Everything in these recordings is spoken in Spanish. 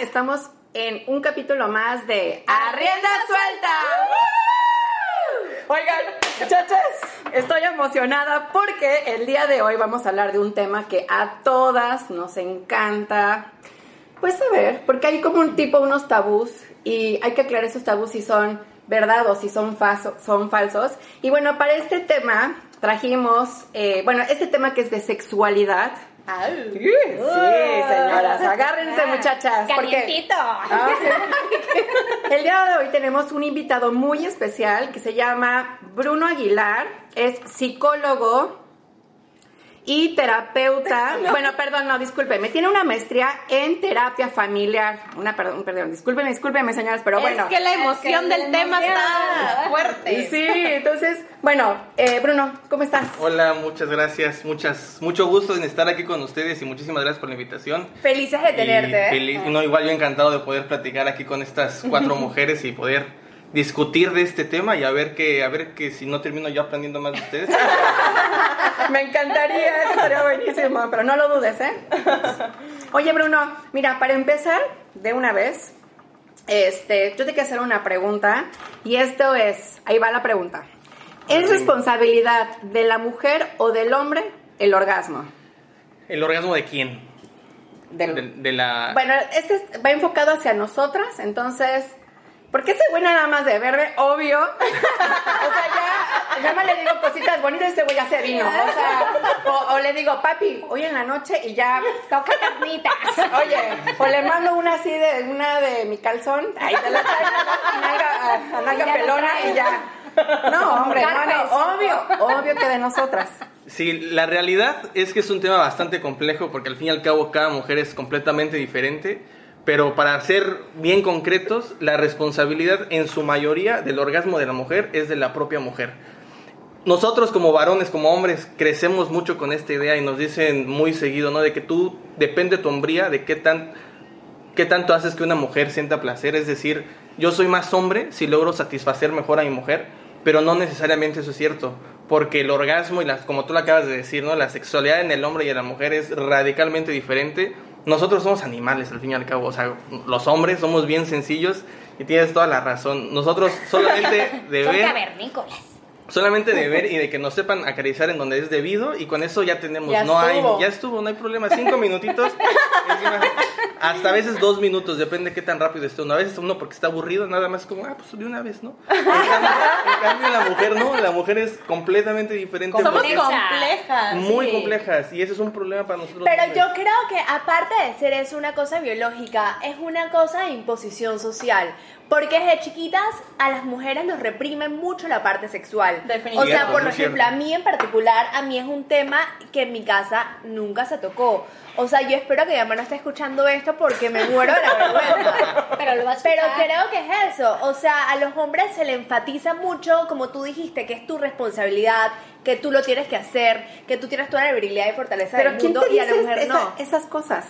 estamos en un capítulo más de Arrienda Suelta. Oigan, muchachos, estoy emocionada porque el día de hoy vamos a hablar de un tema que a todas nos encanta. Pues a ver, porque hay como un tipo, unos tabús y hay que aclarar esos tabús si son verdad o si son, son falsos. Y bueno, para este tema trajimos, eh, bueno, este tema que es de sexualidad, Sí, señoras, agárrense muchachas. Calientito. Ah, El día de hoy tenemos un invitado muy especial que se llama Bruno Aguilar, es psicólogo, y terapeuta. Bueno, perdón, no, discúlpeme. Tiene una maestría en terapia familiar. Una, perdón, perdón, discúlpeme, discúlpeme, señoras, pero bueno. Es que la emoción del tema está fuerte. Sí, entonces, bueno, eh, Bruno, ¿cómo estás? Hola, muchas gracias, muchas, mucho gusto en estar aquí con ustedes y muchísimas gracias por la invitación. Felices de tenerte. ¿eh? Feliz, no, igual yo encantado de poder platicar aquí con estas cuatro mujeres y poder discutir de este tema y a ver que, a ver que si no termino yo aprendiendo más de ustedes. Me encantaría, estaría buenísimo, pero no lo dudes, ¿eh? Oye, Bruno, mira, para empezar, de una vez, este, yo te quiero hacer una pregunta, y esto es, ahí va la pregunta. ¿Es responsabilidad de la mujer o del hombre el orgasmo? ¿El orgasmo de quién? de, la... Bueno, este va enfocado hacia nosotras, entonces porque ese güey nada más de verme, obvio. o sea, ya, nada más le digo cositas bonitas, ese güey ya se vino. O sea, o, le digo, papi, hoy en la noche y ya toca carnitas. Oye, o le mando una así de, una de mi calzón, ahí te la traigo, a nalga pelona y ya. No, hombre, hermano, obvio, obvio que de nosotras. Sí, la realidad es que es un tema bastante complejo porque al fin y al cabo cada mujer es completamente diferente pero para ser bien concretos, la responsabilidad en su mayoría del orgasmo de la mujer es de la propia mujer. Nosotros como varones, como hombres, crecemos mucho con esta idea y nos dicen muy seguido, ¿no? De que tú, depende de tu hombría, de qué, tan, qué tanto haces que una mujer sienta placer. Es decir, yo soy más hombre si logro satisfacer mejor a mi mujer, pero no necesariamente eso es cierto. Porque el orgasmo y las, como tú lo acabas de decir, ¿no? La sexualidad en el hombre y en la mujer es radicalmente diferente nosotros somos animales al fin y al cabo, o sea, los hombres somos bien sencillos y tienes toda la razón. Nosotros solamente de ver... Solamente de ver y de que nos sepan acariciar en donde es debido y con eso ya tenemos, no hay, ya estuvo, no hay problema, cinco minutitos, hasta a veces dos minutos, depende de qué tan rápido esté uno. A veces uno porque está aburrido, nada más como, ah, pues de una vez, ¿no? En cambio, la mujer no, la mujer es completamente diferente. Somos complejas. Muy complejas y ese es un problema para nosotros. Pero yo creo que aparte de ser es una cosa biológica, es una cosa de imposición social. Porque desde chiquitas a las mujeres nos reprimen mucho la parte sexual. O sea, por ejemplo, a mí en particular, a mí es un tema que en mi casa nunca se tocó. O sea, yo espero que mi mamá no esté escuchando esto porque me muero de la vergüenza. Pero lo vas a Pero creo que es eso. O sea, a los hombres se le enfatiza mucho, como tú dijiste, que es tu responsabilidad, que tú lo tienes que hacer, que tú tienes toda la virilidad y fortaleza Pero del mundo y a la mujer no. Esas cosas.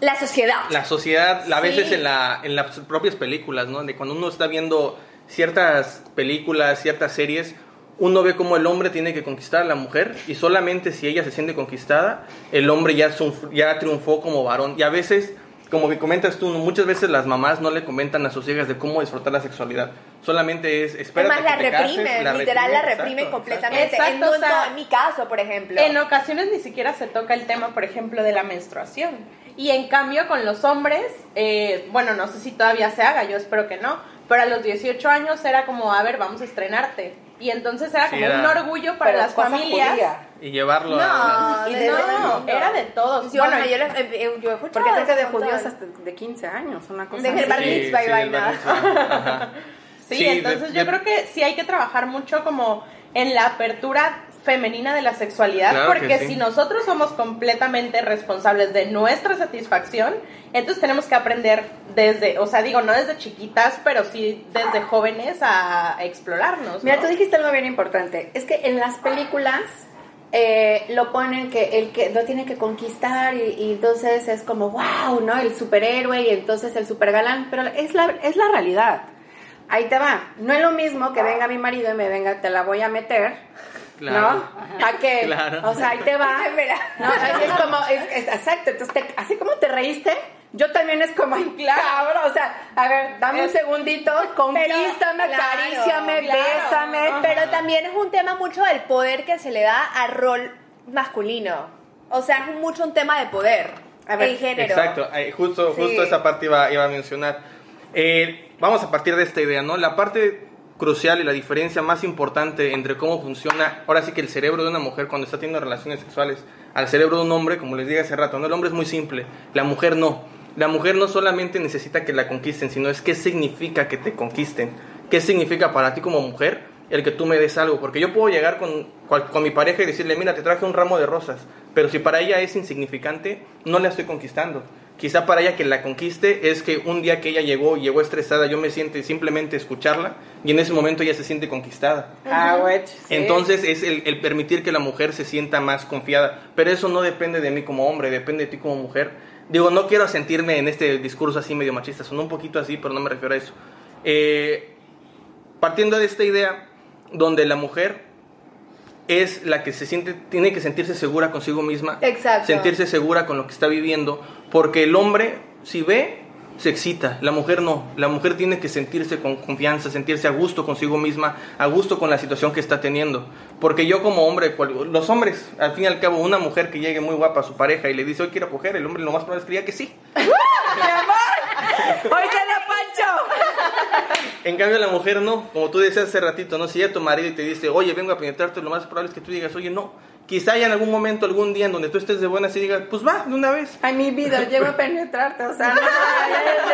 La sociedad. La sociedad, a veces en, la, en las propias películas, ¿no? De cuando uno está viendo ciertas películas, ciertas series, uno ve cómo el hombre tiene que conquistar a la mujer y solamente si ella se siente conquistada, el hombre ya, ya triunfó como varón. Y a veces, como que comentas tú, muchas veces las mamás no le comentan a sus hijas de cómo disfrutar la sexualidad. Solamente es, espera Además, la reprimen, literal la reprimen completamente. Exacto, en, en mi caso, por ejemplo. En ocasiones ni siquiera se toca el tema, por ejemplo, de la menstruación y en cambio con los hombres, eh, bueno, no sé si todavía se haga, yo espero que no, pero a los 18 años era como, a ver, vamos a estrenarte. Y entonces era como un orgullo para las familias. Y llevarlo no, a... no, era de todos. bueno, yo, eh, eh, yo, he Porque trata de judíos hasta de 15 años, una cosa De bar mitzvah y vaina. Sí, entonces yo creo que sí hay que trabajar mucho como en la apertura femenina de la sexualidad, porque si nosotros somos completamente responsables de nuestra satisfacción, entonces tenemos que aprender desde, o sea, digo, no desde chiquitas, pero sí desde jóvenes a, explorarnos. Mira, tú dijiste algo bien importante, es que en las películas eh, lo ponen que el que lo tiene que conquistar y, entonces es como, wow, ¿no? El superhéroe y entonces el supergalán, pero es la, es la realidad. Ahí te va. No es lo mismo que venga mi marido y me venga, te la voy a meter ¿No? ¿A qué? O sea, ahí te va. ¿no? Es como, es, exacto. Entonces, así como te reíste, yo también es como, claro, o sea, a ver, dame un segundito, conquístame, acaríciame, bésame. Pero también es un tema mucho del poder que se le da al rol masculino. O sea, es mucho un tema de poder, a ver, el género. Exacto, justo, justo esa parte iba, iba a mencionar. Eh, vamos a partir de esta idea, ¿no? La parte crucial y la diferencia más importante entre cómo funciona, ahora sí que el cerebro de una mujer cuando está teniendo relaciones sexuales al cerebro de un hombre, como les dije hace rato, ¿no? El hombre es muy simple, la mujer no. La mujer no solamente necesita que la conquisten, sino es qué significa que te conquisten. ¿Qué significa para ti como mujer el que tú me des algo? Porque yo puedo llegar con, con mi pareja y decirle, mira, te traje un ramo de rosas, pero si para ella es insignificante, no la estoy conquistando. Quizá para ella que la conquiste es que un día que ella llegó, llegó estresada, yo me siente simplemente escucharla y en ese momento ella se siente conquistada. Ah, Entonces es el, el, permitir que la mujer se sienta más confiada. Pero eso no depende de mí como hombre, depende de ti como mujer. Digo, no quiero sentirme en este discurso así medio machista, son un poquito así, pero no me refiero a eso. Eh, partiendo de esta idea donde la mujer es la que se siente, tiene que sentirse segura consigo misma, sentirse segura con lo que está viviendo, porque el hombre, si ve, se excita, la mujer no, la mujer tiene que sentirse con confianza, sentirse a gusto consigo misma, a gusto con la situación que está teniendo, porque yo como hombre, los hombres, al fin y al cabo, una mujer que llegue muy guapa a su pareja y le dice, hoy quiero coger, el hombre lo más probable es que diga que sí. ¡Mi amor! ¡Hoy se la pancho! En cambio, la mujer no, como tú decías hace ratito, ¿no? Si ya tu marido y te dice, oye, vengo a penetrarte, lo más probable es que tú digas, oye, no. Quizá haya en algún momento, algún día en donde tú estés de buenas y digas, pues va, de una vez. Ay, mi vida, llego a penetrarte, o sea, no,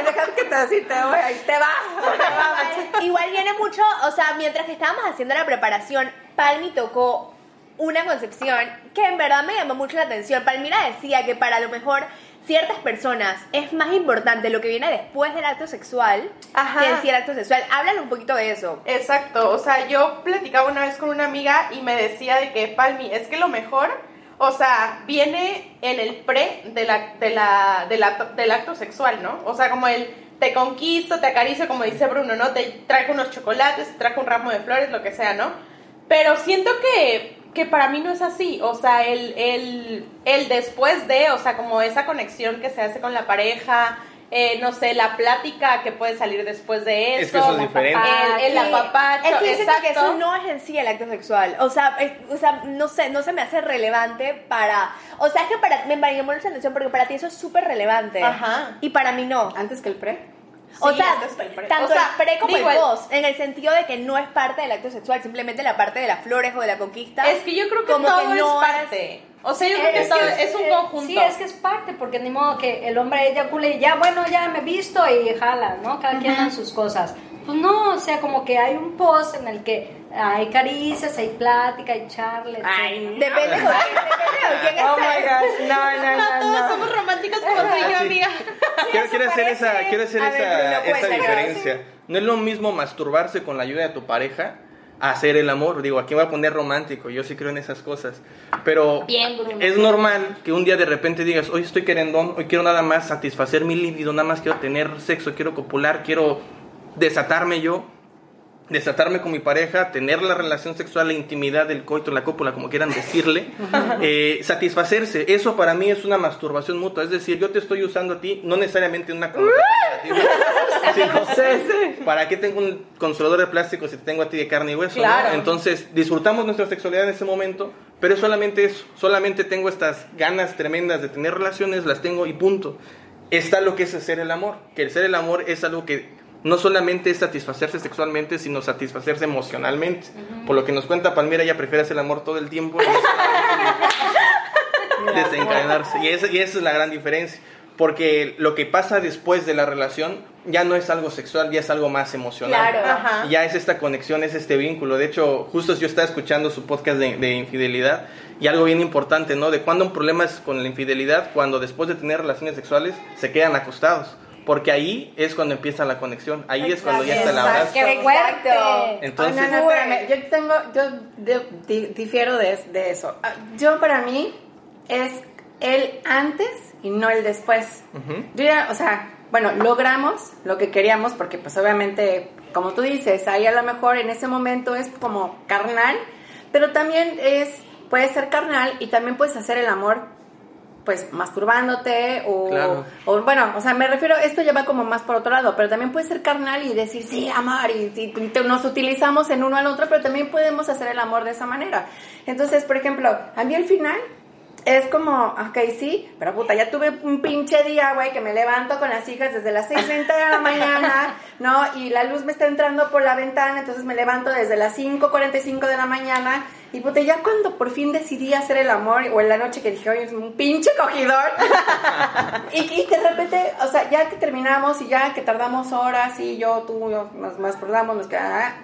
dejar que te así te voy, ahí te va. Igual viene mucho, o sea, mientras que estábamos haciendo la preparación, Palmi tocó una concepción que en verdad me llamó mucho la atención. Palmira decía que para lo mejor ciertas personas es más importante lo que viene después del acto sexual que en sí el acto sexual. Háblale un poquito de eso. Exacto, o sea, yo platicaba una vez con una amiga y me decía de que, Palmi, es que lo mejor, o sea, viene en el pre de la, de la, del acto sexual, ¿no? O sea, como el te conquisto, te acaricio, como dice Bruno, ¿no? Te trajo unos chocolates, te trajo un ramo de flores, lo que sea, ¿no? Pero siento que que para mí no es así, o sea, el, el, el, después de, o sea, como esa conexión que se hace con la pareja, eh, no sé, la plática que puede salir después de eso. Es que eso es diferente. El, apapacho, es que que eso no es en sí el acto sexual, o sea, o sea, no sé, no se me hace relevante para, o sea, es que para, me llamó la atención porque para ti eso es súper relevante. Ajá. Y para mí no. Antes que el pre o sea, tanto el pre como el post, en el sentido de que no es parte del acto sexual, simplemente la parte de las flores o de la conquista. Es que yo creo que como todo que no es parte. o sea, yo creo que, es, es un conjunto. Sí, es que es parte, porque ni modo que el hombre eyacule y ya, bueno, ya me he visto y jala, ¿no? Cada quien en sus cosas. Pues no, o sea, como que hay un post en el que hay caricias, hay plática, hay charlas. Ay, depende de quién Oh my gosh, no, no, no. Todos somos románticos como tú y yo, amiga. Quiero, quiero hacer esa, quiero hacer esa, esa diferencia. No es lo mismo masturbarse con la ayuda de tu pareja hacer el amor. Digo, aquí va a poner romántico, yo sí creo en esas cosas. Pero es normal que un día de repente digas, hoy estoy querendón, hoy quiero nada más satisfacer mi libido, nada más quiero tener sexo, quiero copular, quiero desatarme yo desatarme con mi pareja, tener la relación sexual, la intimidad del coito, la cópula, como quieran decirle, eh, satisfacerse. Eso para mí es una masturbación mutua. Es decir, yo te estoy usando a ti, no necesariamente una connotación negativa. ¿Para qué tengo un consolador de plástico si te tengo a ti de carne y hueso? Entonces, disfrutamos nuestra sexualidad en ese momento, pero solamente eso. Solamente tengo estas ganas tremendas de tener relaciones, las tengo y punto. Está lo que es hacer el amor, que el ser el amor es algo que no solamente es satisfacerse sexualmente, sino satisfacerse emocionalmente. Por lo que nos cuenta Palmira, ella prefiere hacer el amor todo el tiempo y desencadenarse. Y esa, y esa es la gran diferencia. Porque lo que pasa después de la relación ya no es algo sexual, ya es algo más emocional. Claro. Ya es esta conexión, es este vínculo. De hecho, justo yo estaba escuchando su podcast de, de, infidelidad y algo bien importante, ¿no? De cuando un problema es con la infidelidad, cuando después de tener relaciones sexuales se quedan acostados porque ahí es cuando empieza la conexión, ahí es cuando ya está la abrazo. ¡Qué fuerte! Entonces, no, no, espérame, yo tengo, yo, difiero de, de, eso. Ah, yo para mí es el antes y no el después. Yo ya, o sea, bueno, logramos lo que queríamos porque pues obviamente, como tú dices, ahí a lo mejor en ese momento es como carnal, pero también es, puede ser carnal y también puedes hacer el amor pues masturbándote o, o, bueno, o sea, me refiero, esto ya va como más por otro lado, pero también puede ser carnal y decir, sí, amar, y, y, nos utilizamos en uno al otro, pero también podemos hacer el amor de esa manera. Entonces, por ejemplo, a mí al final es como, ok, sí, pero puta, ya tuve un pinche día, güey, que me levanto con las hijas desde las 6.30 de la mañana, ¿no? Y la luz me está entrando por la ventana, entonces me levanto desde las 5.45 de la mañana. Y puta, ya cuando por fin decidí hacer el amor, o en la noche que dije, oye, es un pinche cogidor. y, de repente, o sea, ya que terminamos y ya que tardamos horas, y yo, tú, yo, nos, acordamos, nos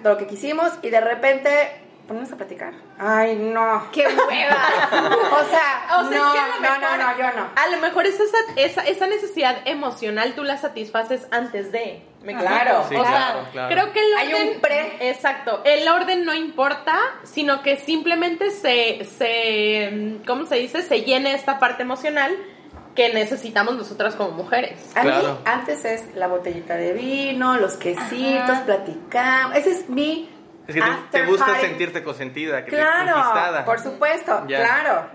lo que quisimos, y de repente ponernos a platicar. Ay, no. ¡Qué hueva! o sea, no, no, no, no, yo no. A lo mejor esa, esa, esa necesidad emocional tú la satisfaces antes de. ¿Me claro, sí, claro, claro, Creo que el orden. Hay un pre. Exacto. El orden no importa, sino que simplemente se. se ¿Cómo se dice? Se llene esta parte emocional que necesitamos nosotras como mujeres. A mí antes es la botellita de vino, los quesitos, platicamos. Ese es mi es que te, gusta sentirte consentida, que claro, Por supuesto, claro.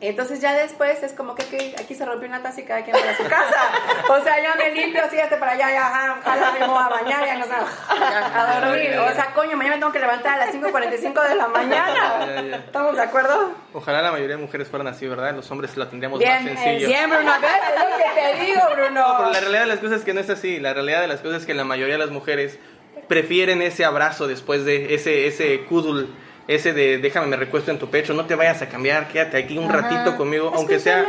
Entonces ya después es como que, aquí se rompió una taza y cada quien para su casa. o sea, ya me limpio, este para allá, ya, ojalá me voy a bañar, ya no sé, a dormir. O sea, coño, mañana me tengo que levantar a las 5.45 de la mañana. ¿Estamos de acuerdo? Ojalá la mayoría de mujeres fueran así, ¿verdad? Los hombres lo tendríamos más sencillo. Bien, Bruno, es lo que te digo, Bruno. No, pero la realidad de las cosas es que no es así. La realidad de las cosas es que la mayoría de las mujeres prefieren ese abrazo después de ese, ese kudul, ese de déjame me recuesto en tu pecho, no te vayas a cambiar, quédate aquí un ratito conmigo, aunque sea,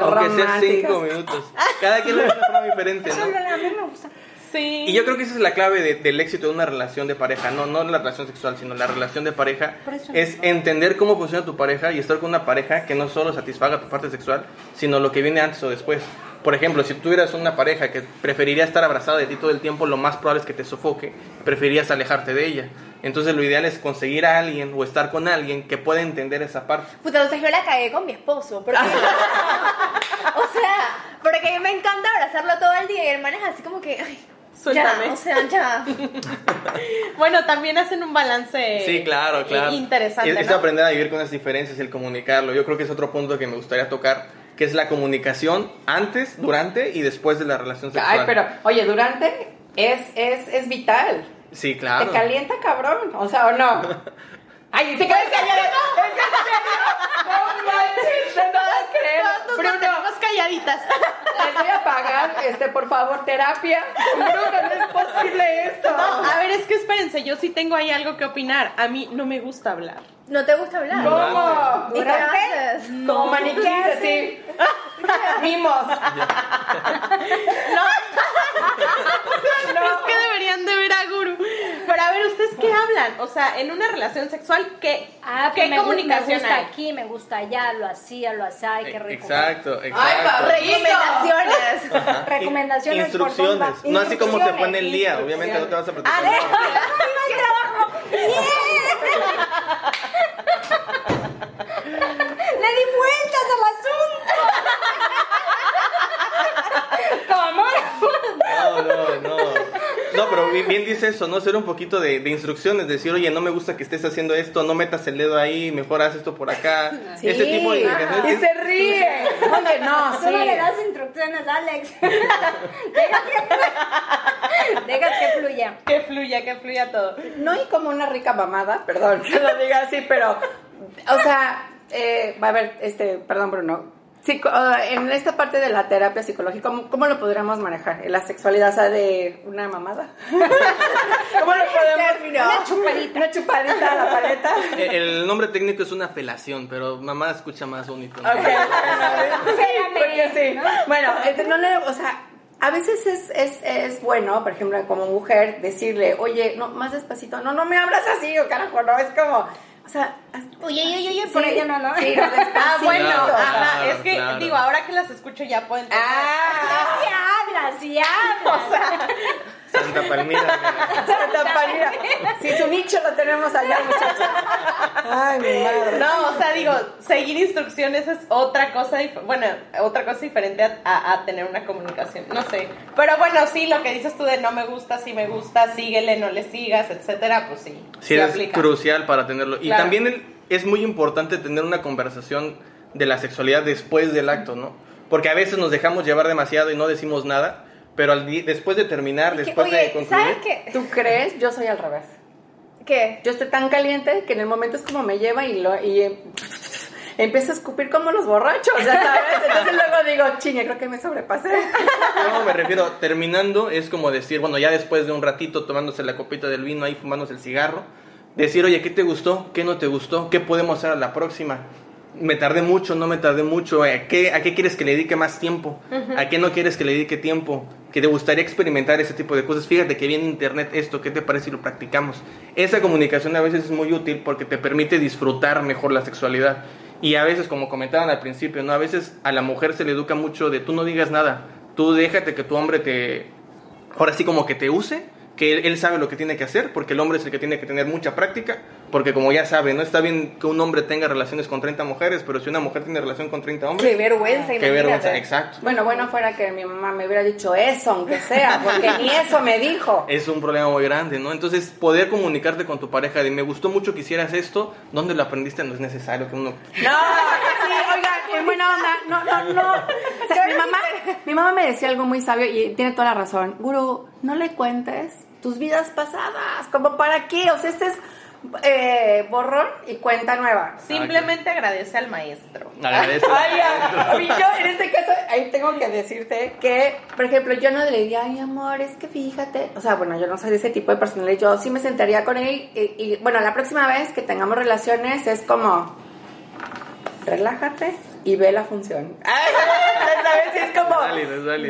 aunque sea cinco minutos. Cada quien lo hace de forma diferente, ¿no? A mí me gusta. Sí. Y yo creo que esa es la clave del éxito de una relación de pareja, no, no la relación sexual, sino la relación de pareja, es entender cómo funciona tu pareja y estar con una pareja que no solo satisfaga tu parte sexual, sino lo que viene antes o después. Por ejemplo, si tuvieras una pareja que preferiría estar abrazada de ti todo el tiempo, lo más probable es que te sofoque, preferirías alejarte de ella. Entonces lo ideal es conseguir a alguien o estar con alguien que pueda entender esa parte. Puta, entonces yo la cagué con mi esposo. Porque, o sea, porque me encanta abrazarlo todo el día y hermanas así como que... Ay, Suéltame. Ya, o sea, ya. bueno, también hacen un balance sí, claro, claro. interesante. Es, aprender a vivir con las diferencias y el comunicarlo. Yo creo que es otro punto que me gustaría tocar que es la comunicación antes, durante y después de la relación sexual. Ay, pero, oye, durante es, es, es vital. Sí, claro. Te calienta cabrón, o sea, o no. Ay, se queda callada. No manches, no creo. Bruno, tenemos calladitas. Les voy a pagar, este, por favor, terapia. Bruno, no es posible esto. No, a ver, es que espérense, yo sí tengo ahí algo que opinar. A mí no me gusta hablar. ¿No te gusta hablar? ¿Cómo? ¿Y qué haces? Como maniquíes así. Mimos. No. no. Es que deberían de ver a Guru. Pero a ver, ¿ustedes qué hablan? O sea, en una relación sexual, ¿qué, ah, ¿qué comunicación me gusta aquí, me gusta allá, lo hacía, lo hacía, qué rico. Exacto, exacto. Ay, recomendaciones. recomendaciones. Instrucciones. No así como te fue en el día. Obviamente no te vas a platicar. ¡Ale! trabajo! Le di vueltas al asunto. ¿Cómo? No, no, no. No, pero bien, dice eso, ¿no? Ser un poquito de, instrucciones, decir, oye, no me gusta que estés haciendo esto, no metas el dedo ahí, mejor haz esto por acá. Ese tipo de Y se ríe. Oye, no, Solo le das instrucciones, Alex. Deja que, Deja que fluya. Que fluya, que fluya todo. No hay como una rica mamada, perdón que lo diga así, pero, o sea, eh, a ver, este, perdón Bruno, Ah, en esta parte de la terapia psicológica, ¿cómo, lo podríamos manejar? ¿La sexualidad, o sea, de una mamada? ¿Cómo lo podemos? Una chupadita. Una chupadita a la paleta. El nombre técnico es una felación, pero mamá escucha más bonito. Ok, sí, porque sí. Bueno, no le, o sea, a veces es, es, es, bueno, por ejemplo, como mujer, decirle, oye, no, más despacito, no, no me hablas así, o carajo, no, es como o sea, oye, oye, oye, por ella no, ¿no? Sí, ah, bueno, ajá, es que, digo, ahora que las escucho ya pueden Ah, sí hablas, sí hablas. O sea, Santa Palmira. Santa Palmira. Si su nicho lo tenemos allá, muchachos. Ay, mi madre. No, o sea, digo, seguir instrucciones es otra cosa, bueno, otra cosa diferente a, a, tener una comunicación, no sé. Pero bueno, sí, lo que dices tú de no me gusta, si me gusta, síguele, no le sigas, etcétera, pues sí. Sí, es crucial para tenerlo. Y también es muy importante tener una conversación de la sexualidad después del acto, ¿no? Porque a veces nos dejamos llevar demasiado y no decimos nada, pero al después de terminar, después de concluir... ¿sabes qué? ¿Tú crees? Yo soy al revés. ¿Qué? Yo estoy tan caliente que en el momento es como me lleva y lo... Y, empiezo a escupir como los borrachos, ya sabes. Entonces luego digo, chingue, creo que me sobrepasé. No, me refiero, terminando es como decir, bueno, ya después de un ratito tomándose la copita del vino ahí, fumándose el cigarro, decir, oye, ¿qué te gustó? ¿Qué no te gustó? ¿Qué podemos hacer a la próxima? Me tardé mucho, no me tardé mucho, ¿a qué, a qué quieres que le dedique más tiempo? ¿A qué no quieres que le dedique tiempo? Que te gustaría experimentar ese tipo de cosas. Fíjate que viene internet esto, ¿qué te parece si lo practicamos? Esa comunicación a veces es muy útil porque te permite disfrutar mejor la sexualidad. Y a veces, como comentaban al principio, ¿no? A veces a la mujer se le educa mucho de tú no digas nada, tú déjate que tu hombre te, ahora sí como que te use que él, sabe lo que tiene que hacer, porque el hombre es el que tiene que tener mucha práctica, porque como ya sabe, no está bien que un hombre tenga relaciones con 30 mujeres, pero si una mujer tiene relación con 30 hombres... Qué vergüenza, Qué vergüenza, exacto. Bueno, bueno fuera que mi mamá me hubiera dicho eso, aunque sea, porque ni eso me dijo. Es un problema muy grande, ¿no? Entonces, poder comunicarte con tu pareja de me gustó mucho que hicieras esto, ¿dónde lo aprendiste? No es necesario que uno... No, sí, oiga, en buena onda, no, no, no. mi, mamá, mi mamá me decía algo muy sabio y tiene toda la razón. Guru, no le cuentes tus vidas pasadas, como para qué, o sea, este es eh, borrón y cuenta nueva. Simplemente agradece al maestro. Agradece. Ay, yo en este caso, ahí tengo que decirte que, por ejemplo, yo no le diría, ay, amor, es que fíjate, o sea, bueno, yo no soy de ese tipo de personalidad, yo sí me sentaría con él y, y bueno, la próxima vez que tengamos relaciones es como, relájate y ve la función. ¿Sabes? Es como,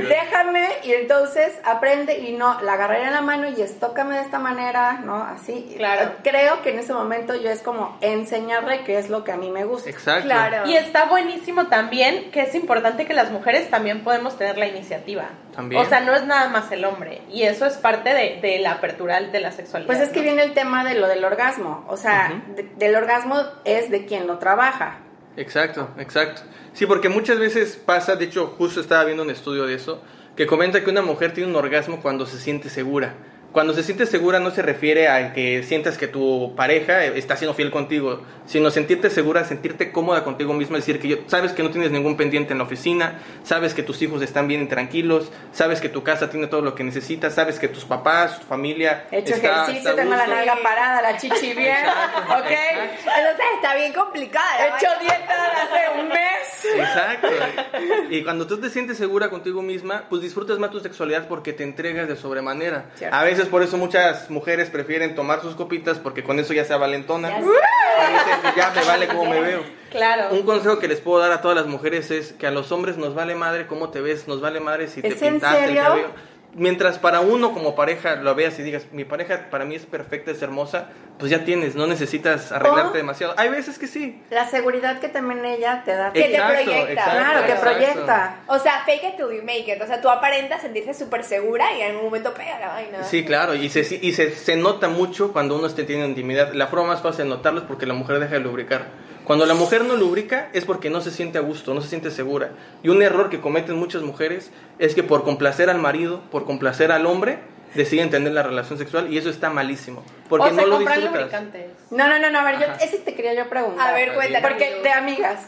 déjame y entonces aprende y no, la agarraré en la mano y estócame de esta manera, ¿no? Así. Claro. Creo que en ese momento yo es como enseñarle qué es lo que a mí me gusta. Exacto. Claro. Y está buenísimo también que es importante que las mujeres también podemos tener la iniciativa. También. O sea, no es nada más el hombre. Y eso es parte de, la apertura de la sexualidad. Pues es que viene el tema de lo del orgasmo. O sea, del orgasmo es de quien lo trabaja. Exacto, exacto. Sí, porque muchas veces pasa, de hecho justo estaba viendo un estudio de eso, que comenta que una mujer tiene un orgasmo cuando se siente segura. Cuando se siente segura no se refiere a que sientas que tu pareja está siendo fiel contigo, sino sentirte segura, sentirte cómoda contigo misma, decir que sabes que no tienes ningún pendiente en la oficina, sabes que tus hijos están bien y tranquilos, sabes que tu casa tiene todo lo que necesitas, sabes que tus papás, tu familia... He hecho ejercicio, tengo la nalga parada, la chichi bien, ¿ok? Entonces está bien complicada. He hecho dieta hace un mes. Exacto. Y cuando tú te sientes segura contigo misma, pues disfrutas más tu sexualidad porque te entregas de sobremanera. A veces por eso muchas mujeres prefieren tomar sus copitas porque con eso ya se avalentona. Ya, ya me vale como me veo. Claro. Un consejo que les puedo dar a todas las mujeres es que a los hombres nos vale madre cómo te ves, nos vale madre si te pintaste el cabello mientras para uno como pareja lo veas y digas, mi pareja para mí es perfecta, es hermosa, pues ya tienes, no necesitas arreglarte demasiado. Hay veces que sí. La seguridad que también ella te da. Que te proyecta. claro, que proyecta. O sea, fake it till you make it. O sea, tú aparentas sentirse súper segura y en un momento pega la vaina. Sí, claro. Y se, y se, se nota mucho cuando uno esté teniendo intimidad. La forma más fácil de notarlo es porque la mujer deja de lubricar. Cuando la mujer no lubrica es porque no se siente a gusto, no se siente segura. Y un error que cometen muchas mujeres es que por complacer al marido, por complacer al hombre, deciden tener la relación sexual y eso está malísimo. Porque no lo disfrutas. No, no, no, no, a ver, yo, ese te quería yo preguntar. A ver, cuéntame. Porque de amigas,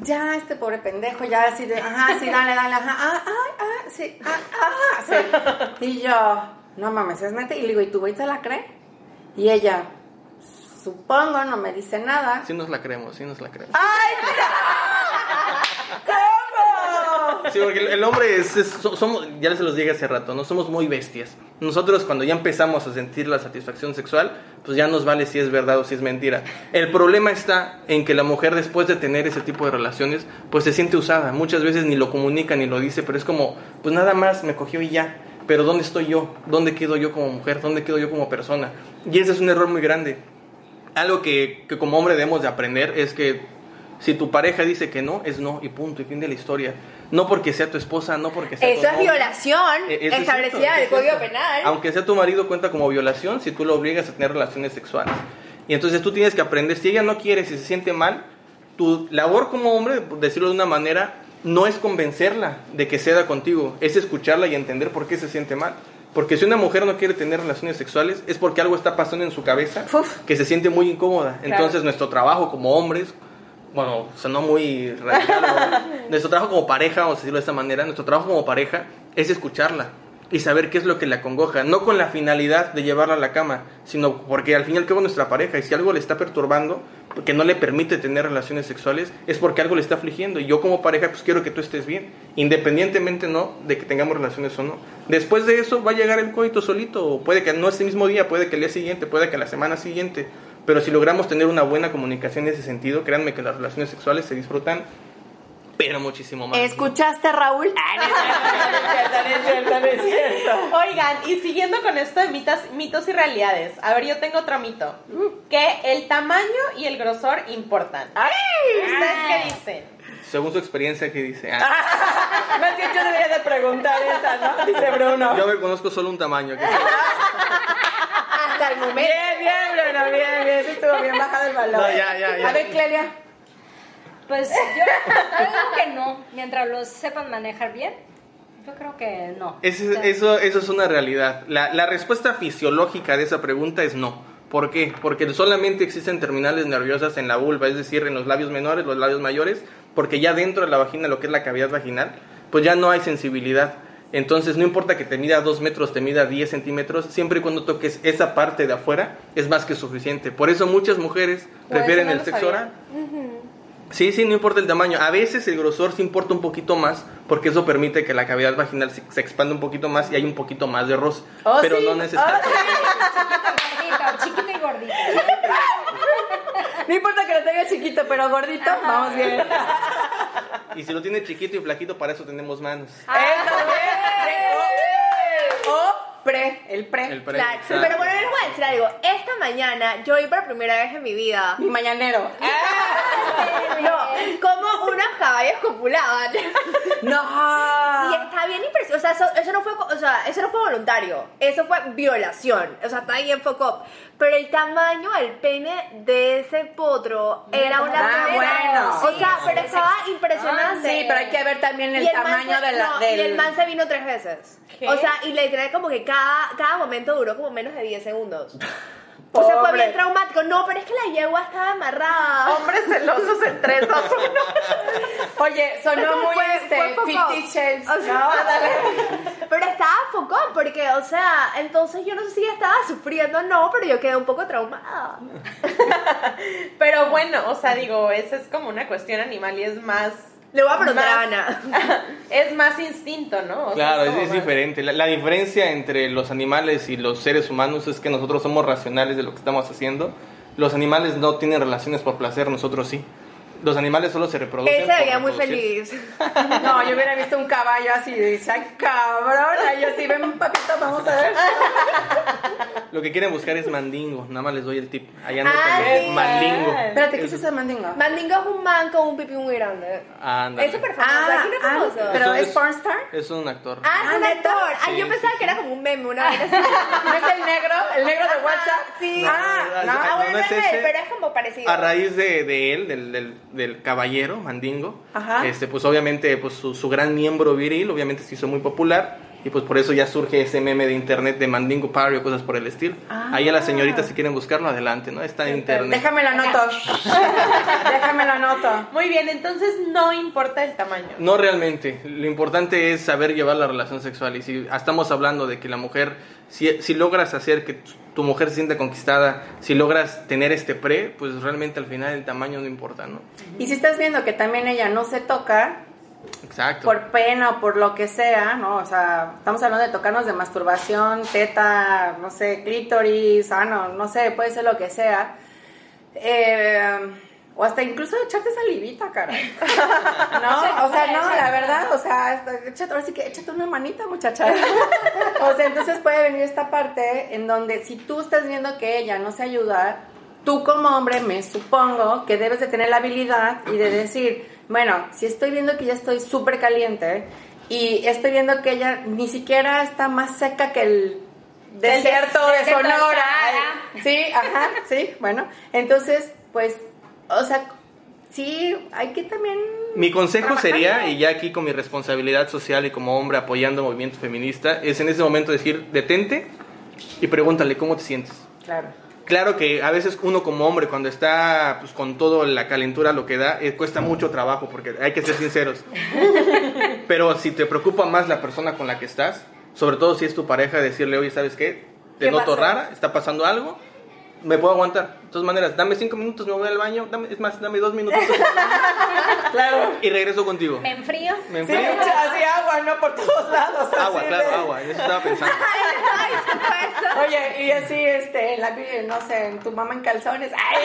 ya este pobre pendejo, ya así de, ajá, sí, dale, dale, ajá, ah, ah, ah, sí, ah, ah, sí. Y yo, no mames, es neta. Y le digo, ¿y tu güey se la cree? Y ella, Supongo, no me dice nada. Sí nos la creemos, sí nos la creemos. ¡Ay, ¿Cómo? Sí, porque el hombre es, somos, ya se los dije hace rato, no somos muy bestias. Nosotros cuando ya empezamos a sentir la satisfacción sexual, pues ya nos vale si es verdad o si es mentira. El problema está en que la mujer después de tener ese tipo de relaciones, pues se siente usada. Muchas veces ni lo comunica ni lo dice, pero es como, pues nada más me cogió y ya. Pero ¿dónde estoy yo? ¿Dónde quedo yo como mujer? ¿Dónde quedo yo como persona? Y ese es un error muy grande algo que, que, como hombre debemos de aprender es que si tu pareja dice que no, es no y punto y fin de la historia. No porque sea tu esposa, no porque sea Eso es violación e, establecida en el Código Penal. Aunque sea tu marido cuenta como violación si tú lo obligas a tener relaciones sexuales. Y entonces tú tienes que aprender, si ella no quiere, si se siente mal, tu labor como hombre, por decirlo de una manera, no es convencerla de que ceda contigo, es escucharla y entender por qué se siente mal. Porque si una mujer no quiere tener relaciones sexuales es porque algo está pasando en su cabeza que se siente muy incómoda. Entonces nuestro trabajo como hombres bueno, sonó muy radical. nuestro trabajo como pareja, vamos a decirlo de esta manera, nuestro trabajo como pareja es escucharla y saber qué es lo que la congoja, no con la finalidad de llevarla a la cama, sino porque al fin y al cabo nuestra pareja, y si algo le está perturbando, porque no le permite tener relaciones sexuales, es porque algo le está afligiendo, y yo como pareja pues quiero que tú estés bien, independientemente no de que tengamos relaciones o no. Después de eso va a llegar el coito solito, o puede que no ese mismo día, puede que el día siguiente, puede que la semana siguiente, pero si logramos tener una buena comunicación en ese sentido, créanme que las relaciones sexuales se disfrutan pero muchísimo más. ¿Escuchaste, Raúl? Oigan, y siguiendo con esto de mitos, mitos y realidades, a ver, yo tengo otro mito. Que el tamaño y el grosor importan. ¿Ustedes qué dicen? Según su experiencia, ¿qué dice? Ah. Más bien yo debería de preguntar esa, ¿no? Dice Bruno. Yo me conozco solo un tamaño. Hasta el momento. Bien, bien, Bruno, bien, bien. Eso estuvo bien bajado el valor. No, ya, ya, ya. A ver, Clelia. Pues yo creo que no, mientras los sepan manejar bien. Yo creo que no. eso, eso, es una realidad. La, la respuesta fisiológica de esa pregunta es no. ¿Por qué? Porque solamente existen terminales nerviosas en la vulva, es decir, en los labios menores, los labios mayores, porque ya dentro de la vagina, lo que es la cavidad vaginal, pues ya no hay sensibilidad. Entonces, no importa que te mida 2 metros, te mida 10 centímetros, siempre y cuando toques esa parte de afuera, es más que suficiente. Por eso muchas mujeres prefieren el sexo oral. Sí, sí, no importa el tamaño. A veces el grosor sí importa un poquito más porque eso permite que la cavidad vaginal se, expanda un poquito más y hay un poquito más de roce. Oh, pero no necesariamente. Oh, chiquito y gordito. No importa que lo tenga chiquito, pero gordito, vamos bien. Y si lo tiene chiquito y flaquito, para eso tenemos manos. Ah, pre, el pre. El pre. Claro. Pero bueno, les voy a decir algo. Esta mañana yo vi por primera vez en mi vida. Mi mañanero. no, como unos caballos copulaban. No. Y está bien impresionante. O sea, eso, eso, no fue, o sea, eso no fue voluntario. Eso fue violación. O sea, está bien foco. Pero el tamaño del pene de ese potro era una Ah, bueno. O sea, pero estaba impresionante. Sí, pero hay que ver también el man tamaño se- de la, no, del... Y el man se vino tres veces. ¿Qué? O sea, y le trae como que cada, cada momento duró como menos de 10 segundos. O sea, fue bien traumático. No, pero es que la yegua estaba amarrada. Hombres celosos en 3, 2, 1. Oye, sonó Pero muy fue- este, fue. Fifty Shades. O sea, No, dale. Pero estaba focón, porque, o sea, entonces yo no sé si estaba sufriendo o no, pero yo quedé un poco traumada. Pero bueno, o sea, digo, esa es como una cuestión animal y es más. Le voy a preguntar a Ana. es más instinto, ¿no? O sea, Claro, es, diferente. La, la diferencia entre los animales y los seres humanos es que nosotros somos racionales de lo que estamos haciendo. Los animales no tienen relaciones por placer, nosotros sí. Los animales solo se reproducen. Él se veía muy feliz. No, yo hubiera visto un caballo así y dice, ay, cabrón. Y yo sí, ven, papito, vamos a ver. Lo que quieren buscar es mandingo. Nada más les doy el tip. Allá Ah, no sí. Mandingo. Espérate, ¿qué es eso de mandingo? Mandingo es un man con un pipí muy grande. Ándale. Es súper famoso. Ah, es ah, famoso. pero Eso es pornstar. Es un actor. Ah, es Ah, un actor. Ay, Sí, yo pensaba sí, que era como un meme, una vez así. ¿No es el negro? ¿El negro de WhatsApp? Sí. Ah, no. Ah, Ah, bueno, no no es es ese. pero es como parecido. A raíz de, de él, del, del, del caballero mandingo, Ajá. este, pues obviamente pues su, su gran miembro viril, obviamente se hizo muy popular y pues por eso ya surge ese meme de internet de mandingo party o cosas por el estilo. Ah. Ahí a las señoritas si quieren buscarlo adelante, ¿no? Está en internet. Déjame la anoto. Déjame la anoto. Muy bien, entonces no importa el tamaño. No realmente, lo importante es saber llevar la relación sexual y si estamos hablando de que la mujer, si, si logras hacer que tu mujer se sienta conquistada, si logras tener este pre, pues realmente al final el tamaño no importa, ¿no? Y si estás viendo que también ella no se toca, Exacto. por pena o por lo que sea, ¿no? O sea, estamos hablando de tocarnos de masturbación, teta, no sé, clítoris, ano, no sé, puede ser lo que sea. Eh, o hasta incluso echarte salivita, cara. No, o sea, no, la verdad, o sea, hasta- échate, ahora sí que échate una manita, muchacha. O sea, entonces puede venir esta parte en donde si tú estás viendo que ella no se ayuda, tú como hombre me supongo que debes de tener la habilidad y de decir, bueno, si estoy viendo que ya estoy súper caliente y estoy viendo que ella ni siquiera está más seca que el desierto de desierto de Sonora. Sí, ajá, sí, bueno. Entonces, pues, o sea, sí, hay que también... Mi consejo sería, y ya aquí con mi responsabilidad social y como hombre apoyando el movimiento feminista, es en ese momento decir, detente y pregúntale cómo te sientes. Claro. Claro que a veces uno como hombre cuando está pues, con toda la calentura lo que da, eh, cuesta mucho trabajo porque hay que ser sinceros. Pero si te preocupa más la persona con la que estás, sobre todo si es tu pareja, decirle, oye, ¿sabes qué? Te noto rara, está pasando algo, me puedo aguantar. De todas maneras, dame cinco minutos, me voy al baño, dame, es más, dame dos minutos. claro. Y regreso contigo. Me enfrío. Me enfrío. Sí, así agua, ¿no? Por todos lados. Agua, claro, agua. Eso estaba pensando. Oye, y así, este, en la no sé, en tu mamá en calzones, ay,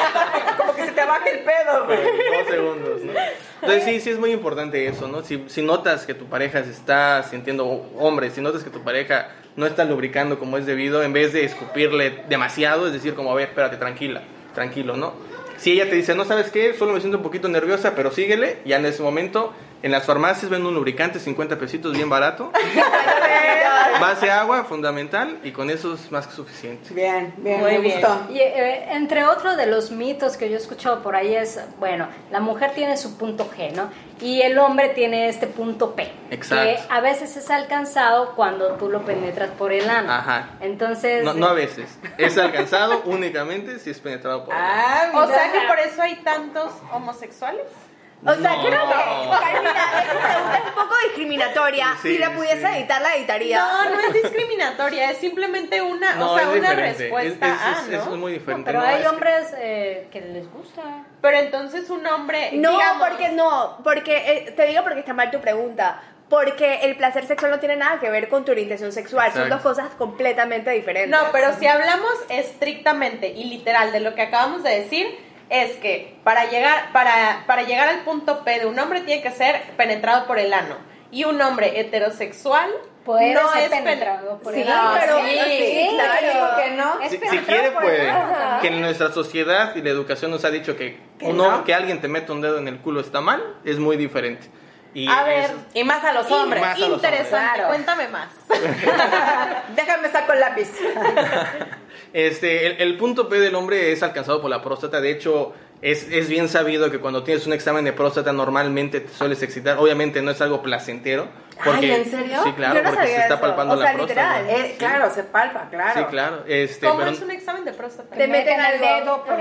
como que se te baja el pedo, güey. Dos segundos, ¿no? Entonces sí, sí es muy importante eso, ¿no? Si, si notas que tu pareja se está sintiendo, hombre, si notas que tu pareja no está lubricando como es debido, en vez de escupirle demasiado, es decir, como, a ver, espérate, tranquila, tranquilo, ¿no? Si ella te dice, no sabes qué, solo me siento un poquito nerviosa, pero síguele, ya en ese momento en las farmacias venden un lubricante, 50 pesitos, bien barato. Base agua, fundamental, y con eso es más que suficiente. Bien, bien, Muy me bien. gustó. Y eh, entre otros de los mitos que yo he escuchado por ahí es, bueno, la mujer tiene su punto G, ¿no? Y el hombre tiene este punto P. Exacto. Que a veces es alcanzado cuando tú lo penetras por el ano. Ajá. Entonces... No, no a veces. Es alcanzado únicamente si es penetrado por el ano. Ah, o sea que por eso hay tantos homosexuales. O sea, creo que, Carmina, esa pregunta es un poco discriminatoria. si la pudiese editar, la editaría. No, no es discriminatoria, es simplemente una, o sea, una respuesta es, es, muy diferente. pero hay hombres eh, que les gusta. Pero entonces un hombre. No, porque no, porque eh, te digo porque está mal tu pregunta. Porque el placer sexual no tiene nada que ver con tu orientación sexual, son dos cosas completamente diferentes. No, pero si hablamos estrictamente y literal de lo que acabamos de decir, es que para llegar, para, para llegar al punto P de un hombre tiene que ser penetrado por el ano. Y un hombre heterosexual Puede no ser es penetrado por el ano. Pero, sí, claro. que no. Si, quiere, puede. Que en nuestra sociedad y la educación nos ha dicho que, uno, que alguien te mete un dedo en el culo está mal, es muy diferente. Y a ver, y más a los hombres. Interesante, cuéntame más. Déjame sacar el lápiz. Este, el, punto P del hombre es alcanzado por la próstata. De hecho, es, es, bien sabido que cuando tienes un examen de próstata normalmente te sueles excitar. Obviamente no es algo placentero. Porque, ¿en serio? Sí, claro, porque se está palpando la próstata. Eh, claro, se palpa, claro. Sí, claro. Este, ¿Cómo es un examen de próstata? Te meten al dedo por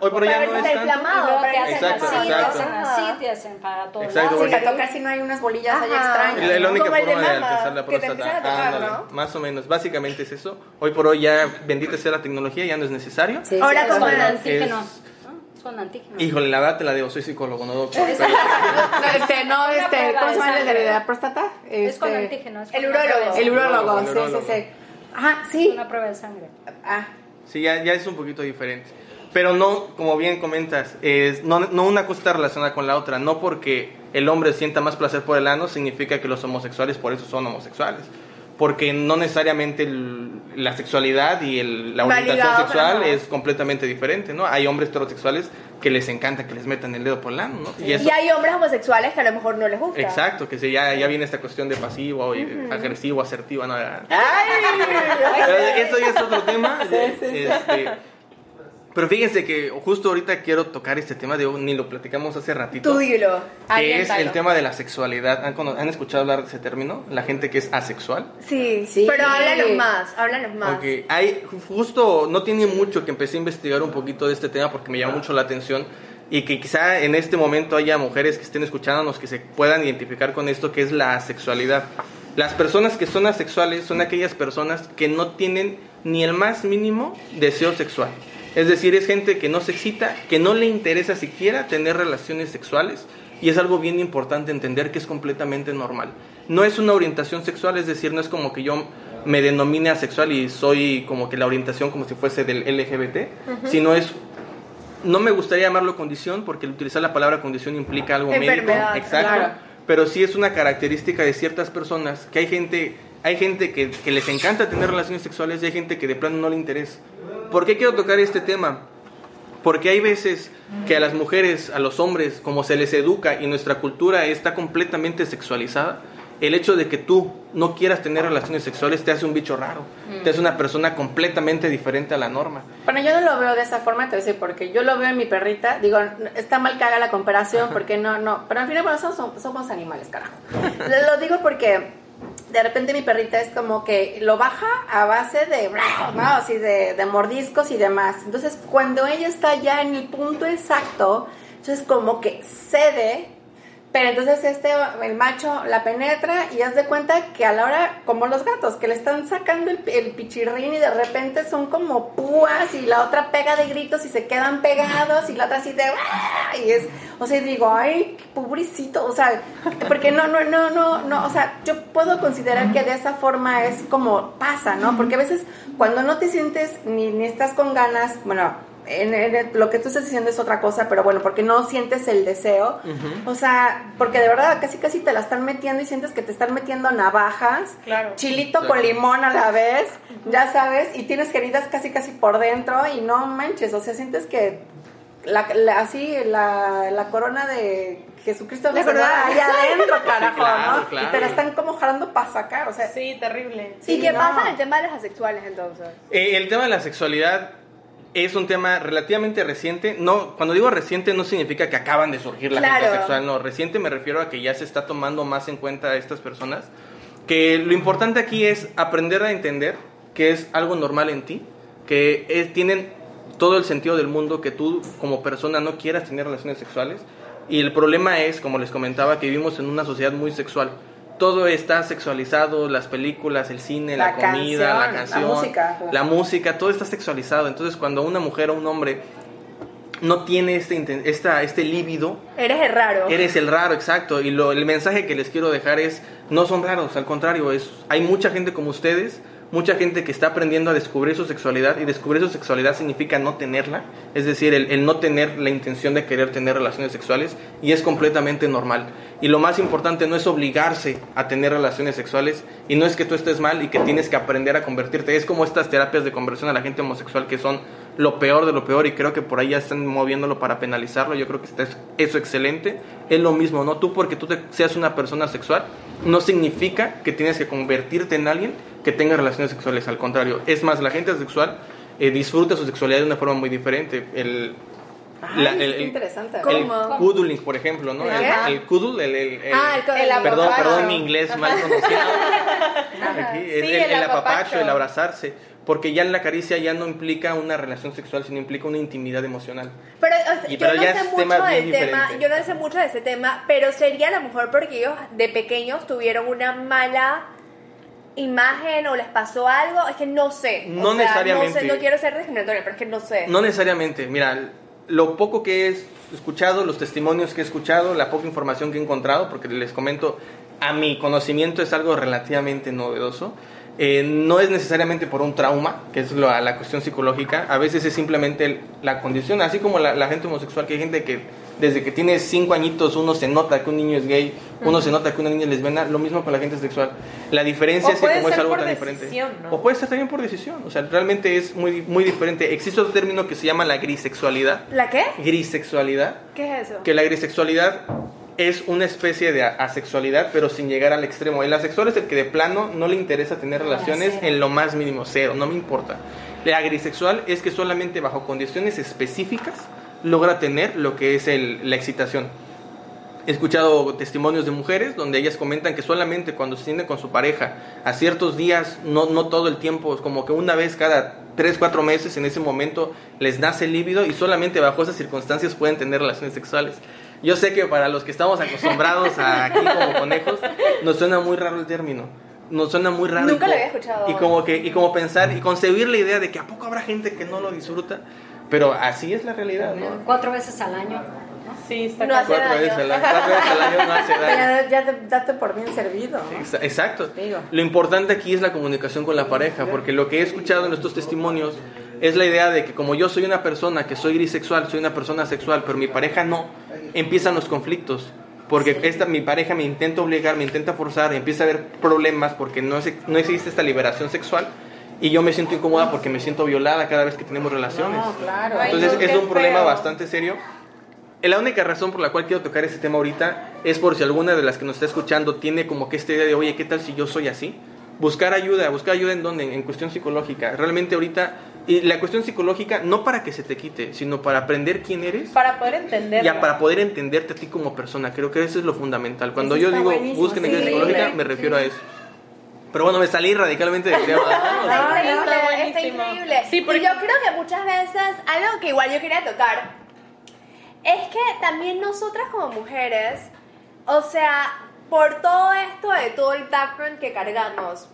Hoy por ya no es inflamado. Te hacen exacto, así, exacto. te hacen así, te hacen para todo. Exacto. Si te toca si no hay unas bolillas ahí extrañas. Es la única forma de, alcanzar la próstata. Más o menos. Básicamente es eso. Hoy por hoy ya, bendita sea la tecnología, ya no es necesario. Ahora como el antígeno con antígenos. Híjole, la verdad te la digo, soy psicólogo, no doctor. este, no, este, ¿cómo se llama el de la próstata? es con este, antígenos. El urólogo. El urólogo, sí, sí, sí. Ajá, sí. Una prueba de sangre. Ah. Sí, ya, ya es un poquito diferente. Pero no, como bien comentas, es, no, no una cosa está relacionada con la otra. No porque el hombre sienta más placer por el ano significa que los homosexuales por eso son homosexuales porque no necesariamente la sexualidad y la orientación sexual es completamente diferente, ¿no? Hay hombres heterosexuales que les encanta que les metan el dedo por el ano, ¿no? Y, hay hombres homosexuales que a lo mejor no les gusta. Exacto, que ya, ya viene esta cuestión de pasivo, y agresivo, asertivo, ¿no? ¡Ay! eso ya es otro tema. Sí, sí, este, pero fíjense que justo ahorita quiero tocar este tema, de ni lo platicamos hace ratito. Tú dilo. Que es el tema de la sexualidad. ¿Han, escuchado hablar de ese término? La gente que es asexual. Sí, sí. Pero háblanos más, háblanos más. Okay. Hay, justo no tiene mucho que empecé a investigar un poquito de este tema porque me llamó mucho la atención y que quizá en este momento haya mujeres que estén escuchándonos que se puedan identificar con esto que es la asexualidad. Las personas que son asexuales son aquellas personas que no tienen ni el más mínimo deseo sexual. Es decir, es gente que no se excita, que no le interesa siquiera tener relaciones sexuales y es algo bien importante entender que es completamente normal. No es una orientación sexual, es decir, no es como que yo me denomine asexual y soy como que la orientación como si fuese del LGBT, sino es no me gustaría llamarlo condición porque utilizar la palabra condición implica algo médico, exacto, pero sí es una característica de ciertas personas que hay gente hay gente que, que les encanta tener relaciones sexuales y hay gente que de plano no le interesa. ¿Por qué quiero tocar este tema? Porque hay veces que a las mujeres, a los hombres, como se les educa y nuestra cultura está completamente sexualizada, el hecho de que tú no quieras tener relaciones sexuales te hace un bicho raro, te hace una persona completamente diferente a la norma. Bueno, yo no lo veo de esa forma, te voy a decir, porque yo lo veo en mi perrita, digo, está mal que haga la comparación, porque no, no, pero al final bueno, somos, somos animales, carajo. lo digo porque de repente mi perrita es como que lo baja a base de, ¿no? Así de, de mordiscos y demás. Entonces, cuando ella está ya en el punto exacto, entonces como que cede pero entonces este, el macho la penetra y haz de cuenta que a la hora, como los gatos, que le están sacando el, pichirrín y de repente son como púas y la otra pega de gritos y se quedan pegados y la otra así de... ¡ah! Y es, o sea, digo, ay, pobrecito, o sea, porque no, no, no, no, no, o sea, yo puedo considerar que de esa forma es como pasa, ¿no? Porque a veces cuando no te sientes ni, ni estás con ganas, bueno, en, lo que tú estás diciendo es otra cosa, pero bueno, porque no sientes el deseo. O sea, porque de verdad casi casi te la están metiendo y sientes que te están metiendo navajas, chilito con limón a la vez, ya sabes, y tienes heridas casi casi por dentro y no manches, o sea, sientes que la, así la, la corona de Jesucristo de verdad allá adentro, carajo, ¿no? Y te la están como jalando para sacar, o sea. Sí, terrible. ¿Y qué pasa en el tema de las asexuales entonces? Eh, el tema de la sexualidad es un tema relativamente reciente. No, cuando digo reciente no significa que acaban de surgir la gente sexual, no, reciente me refiero a que ya se está tomando más en cuenta a estas personas. Que lo importante aquí es aprender a entender que es algo normal en ti, que tienen todo el sentido del mundo que tú como persona no quieras tener relaciones sexuales. Y el problema es, como les comentaba, que vivimos en una sociedad muy sexual todo está sexualizado, las películas, el cine, la, comida, la canción, la música, la música, todo está sexualizado. Entonces, cuando una mujer o un hombre no tiene este, esta, este líbido. Eres el raro. Eres el raro, exacto. Y lo, el mensaje que les quiero dejar es, no son raros, al contrario, es, hay mucha gente como ustedes mucha gente que está aprendiendo a descubrir su sexualidad y descubrir su sexualidad significa no tenerla, es decir, el, no tener la intención de querer tener relaciones sexuales y es completamente normal. Y lo más importante no es obligarse a tener relaciones sexuales y no es que tú estés mal y que tienes que aprender a convertirte, es como estas terapias de conversión a la gente homosexual que son lo peor de lo peor y creo que por ahí ya están moviéndolo para penalizarlo, yo creo que está eso excelente, es lo mismo, ¿no? Tú porque tú seas una persona sexual no significa que tienes que convertirte en alguien que tenga relaciones sexuales. Al contrario, es más, la gente sexual eh, disfruta su sexualidad de una forma muy diferente. El, el, interesante. cuddling, por ejemplo, ¿no? El, cuddle, el, ah, el, perdón, perdón, mi inglés mal conocido. el, apapacho, el abrazarse porque ya en la caricia ya no implica una relación sexual, sino implica una intimidad emocional. Pero, yo no sé mucho del tema, yo no sé mucho de ese tema, pero sería a lo mejor porque ellos de pequeños tuvieron una mala imagen o les pasó algo, es que no sé. No necesariamente. No, quiero ser discriminatoria, pero es que no sé. No necesariamente. Mira, lo poco que he escuchado, los testimonios que he escuchado, la poca información que he encontrado, porque les comento, a mi conocimiento es algo relativamente novedoso. Eh, no es necesariamente por un trauma, que es la, la cuestión psicológica, a veces es simplemente la condición, así como la, la gente homosexual, que hay gente que desde que tiene cinco añitos uno se nota que un niño es gay, uno se nota que una niña es lesbiana, lo mismo con la gente sexual. La diferencia es que como es algo tan diferente. O puede ser también por decisión, o sea, realmente es muy, muy diferente. Existe otro término que se llama la grisexualidad. ¿La qué? Grisexualidad. ¿Qué es eso? Que la grisexualidad es una especie de asexualidad, pero sin llegar al extremo. El asexual es el que de plano no le interesa tener relaciones en lo más mínimo, cero, no me importa. La grisexual es que solamente bajo condiciones específicas logra tener lo que es la excitación. He escuchado testimonios de mujeres donde ellas comentan que solamente cuando se sienten con su pareja a ciertos días, no, no todo el tiempo, como que una vez cada 3, 4 meses en ese momento les nace el líbido y solamente bajo esas circunstancias pueden tener relaciones sexuales. Yo sé que para los que estamos acostumbrados a aquí como conejos, nos suena muy raro el término. Nos suena muy raro. Nunca lo había escuchado. Y como, que, y como pensar y concebir la idea de que a poco habrá gente que no lo disfruta. Pero así es la realidad, ¿no? Cuatro veces al año. Sí, está no hace cuatro daño. Veces al año, cuatro veces al año no hace daño. Ya, ya date por bien servido. Exacto. Lo importante aquí es la comunicación con la pareja, porque lo que he escuchado en estos testimonios es la idea de que como yo soy una persona que soy grisexual, soy una persona sexual, pero mi pareja no, empiezan los conflictos. Porque esta, mi pareja me intenta obligar, me intenta forzar, empieza a haber problemas porque no, no existe esta liberación sexual y yo me siento incómoda porque me siento violada cada vez que tenemos relaciones. Entonces es un problema bastante serio. La única razón por la cual quiero tocar este tema ahorita es por si alguna de las que nos está escuchando tiene como que esta idea de, oye, ¿qué tal si yo soy así? Buscar ayuda, buscar ayuda en dónde, en cuestión psicológica. Realmente ahorita, y la cuestión psicológica no para que se te quite, sino para aprender quién eres. Para poder entender. Y para poder entenderte a ti como persona. Creo que eso es lo fundamental. Cuando yo digo busquen ayuda psicológica, me refiero a eso. Pero bueno, me salí radicalmente del tema. está increíble, está increíble. Sí, Y yo creo que muchas veces, algo que igual yo quería tocar, es que también nosotras como mujeres, o sea, por todo esto de todo el background que cargamos,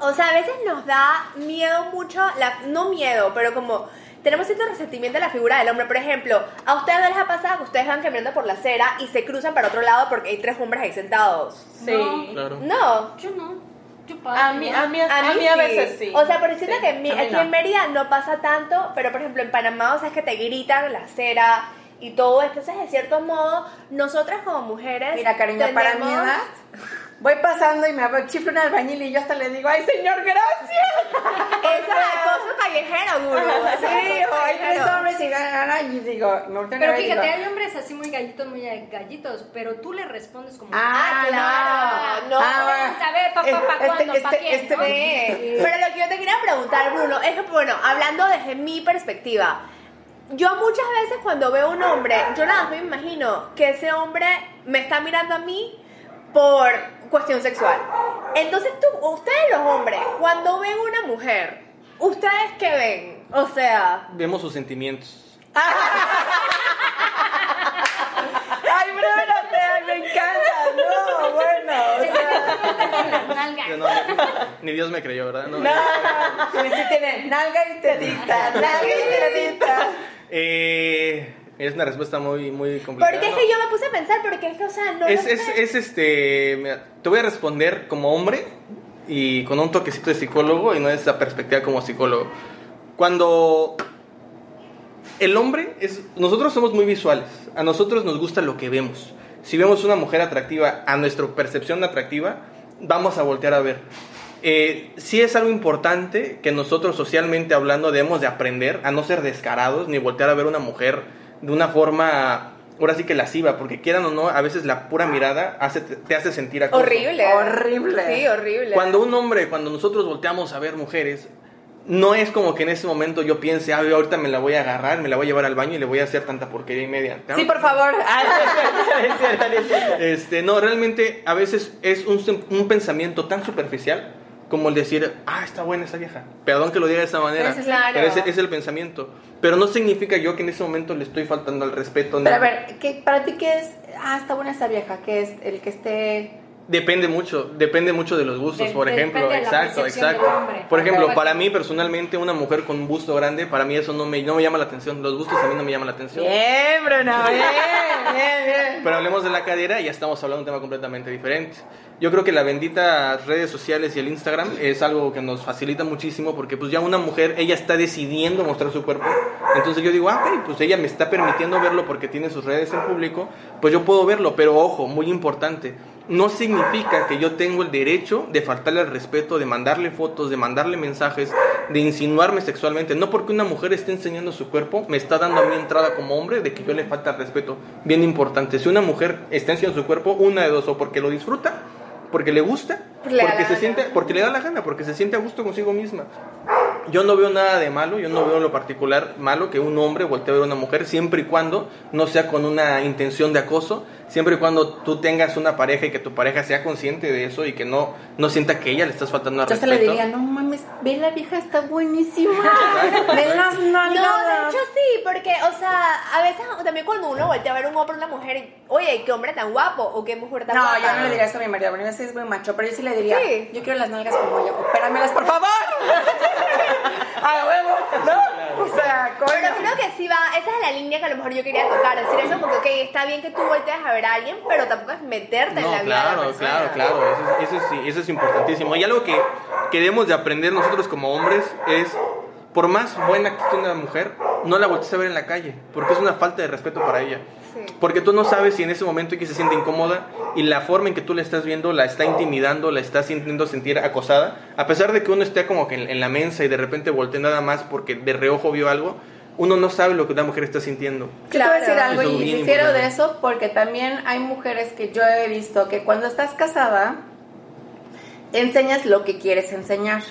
o sea, a veces nos da miedo mucho, la, no miedo, pero como tenemos cierto resentimiento de la figura del hombre. Por ejemplo, a ustedes les ha pasado que ustedes van caminando por la acera y se cruzan para otro lado porque hay tres hombres ahí sentados. Sí. No, claro. no. yo no. Yo a mí, a mí, a, mí, a veces sí. O sea, por decirte que aquí en Mérida no pasa tanto, pero por ejemplo en Panamá, o sea, es que te gritan la acera y todo esto. Entonces, de cierto modo, nosotras como mujeres. Mira, cariño, para mí edad voy pasando y me chiflo un albañil y yo hasta le digo, ¡ay, señor, gracias! Esa es cosa callejera, gurú. Sí, o hay tres hombres y ganan y digo, no Pero fíjate, hay hombres así muy gallitos, muy gallitos, pero tú le respondes como, ¡ah, claro! No, ah, a ver, papá, ¿para este, cuándo? ¿Para este, quién? Este, Pero lo que yo te quería preguntar, Bruno, es que, bueno, hablando desde mi perspectiva, yo muchas veces cuando veo un hombre, yo nada más me imagino que ese hombre me está mirando a mí por cuestión sexual. Entonces, tú, ustedes los hombres, cuando ven una mujer, ¿ustedes qué ven? O sea... Vemos sus sentimientos. Ay, Bruno, me encanta. No, bueno. O sea... ni Dios me creyó, ¿verdad? No, no, no. Sí tiene nalga y tetita, nalga y tetita. Eh... Es una respuesta muy, muy complicada. Porque es que yo me puse a pensar, porque es que, o sea, no. Es, es, es este. te voy a responder como hombre y con un toquecito de psicólogo y no esa perspectiva como psicólogo. Cuando el hombre es. Nosotros somos muy visuales. A nosotros nos gusta lo que vemos. Si vemos una mujer atractiva, a nuestra percepción atractiva, vamos a voltear a ver. Eh, sí es algo importante que nosotros socialmente hablando debemos de aprender a no ser descarados ni voltear a ver una mujer de una forma ahora sí que lasciva, porque quieran o no, a veces la pura mirada hace, te hace sentir acoso. Horrible. Horrible. Sí, horrible. Cuando un hombre, cuando nosotros volteamos a ver mujeres, no es como que en ese momento yo piense, ah, ahorita me la voy a agarrar, me la voy a llevar al baño y le voy a hacer tanta porquería y media. Sí, por favor. este, no, realmente a veces es un, un pensamiento tan superficial como el decir, ah, está buena esa vieja. Perdón que lo diga de esa manera. Pues claro. Pero ese es el pensamiento. Pero no significa yo que en ese momento le estoy faltando al respeto. Pero a ver, ¿qué, ¿para ti qué es, ah, está buena esa vieja? ¿Qué es el que esté Depende mucho, depende mucho de los gustos, por ejemplo. Exacto, exacto. Por ejemplo, para mí personalmente, una mujer con un busto grande, para mí eso no me, no me llama la atención. Los gustos a mí no me llaman la atención. Bien, Bruno, bien, bien, bien. Pero hablemos de la cadera y ya estamos hablando de un tema completamente diferente. Yo creo que la bendita redes sociales y el Instagram es algo que nos facilita muchísimo porque pues ya una mujer, ella está decidiendo mostrar su cuerpo. Entonces yo digo, ah, pues ella me está permitiendo verlo porque tiene sus redes en público, pues yo puedo verlo. Pero ojo, muy importante no significa que yo tengo el derecho de faltarle al respeto, de mandarle fotos, de mandarle mensajes, de insinuarme sexualmente. No porque una mujer esté enseñando su cuerpo, me está dando a mi entrada como hombre de que yo le falta respeto. Bien importante, si una mujer está enseñando su cuerpo, una de dos, o porque lo disfruta, porque le gusta, porque se siente, porque le da la gana, porque se siente a gusto consigo misma. Yo no veo nada de malo, yo no veo en lo particular malo que un hombre voltee a ver a una mujer siempre y cuando no sea con una intención de acoso, siempre y cuando tú tengas una pareja y que tu pareja sea consciente de eso y que no, no sienta que ella le estás faltando a respeto. Yo se le diría, no mames, ve la vieja está buenísima. ve las nalgadas. No, de hecho sí, porque, o sea, a veces también cuando uno voltea a ver un hombre o una mujer, oye, qué hombre tan guapo o qué mujer tan no, guapa. No, yo no le diría eso a mi marido, porque es muy macho, pero yo sí le diría, yo quiero las nalgas como yo, opéramelas, por favor. ¡A huevo! ¿No? O sea, coño. Pero creo que sí va, esa es la línea que a lo mejor yo quería tocar, decir eso, porque, ok, está bien que tú voltees a ver a alguien, pero tampoco es meterte en la vida de la persona. Claro, claro, eso, eso, sí, eso es importantísimo. Y algo que, que debemos de aprender nosotros como hombres es, por más buena que esté una mujer, no la voltees a ver en la calle, porque es una falta de respeto para ella. Porque tú no sabes si en ese momento que se siente incómoda y la forma en que tú la estás viendo la está intimidando, la está sintiendo sentir acosada, a pesar de que uno esté como que en, la mensa y de repente voltee nada más porque de reojo vio algo, uno no sabe lo que una mujer está sintiendo. Claro. Yo te voy a decir algo y difiero de eso porque también hay mujeres que yo he visto que cuando estás casada enseñas lo que quieres enseñar.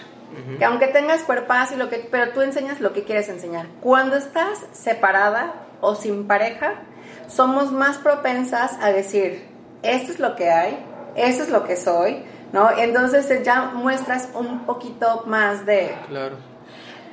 Que aunque tengas cuerpas y lo que pero tú enseñas lo que quieres enseñar. Cuando estás separada o sin pareja, somos más propensas a decir, esto es lo que hay, esto es lo que soy, ¿no? Entonces eh, ya muestras un poquito más de... Claro.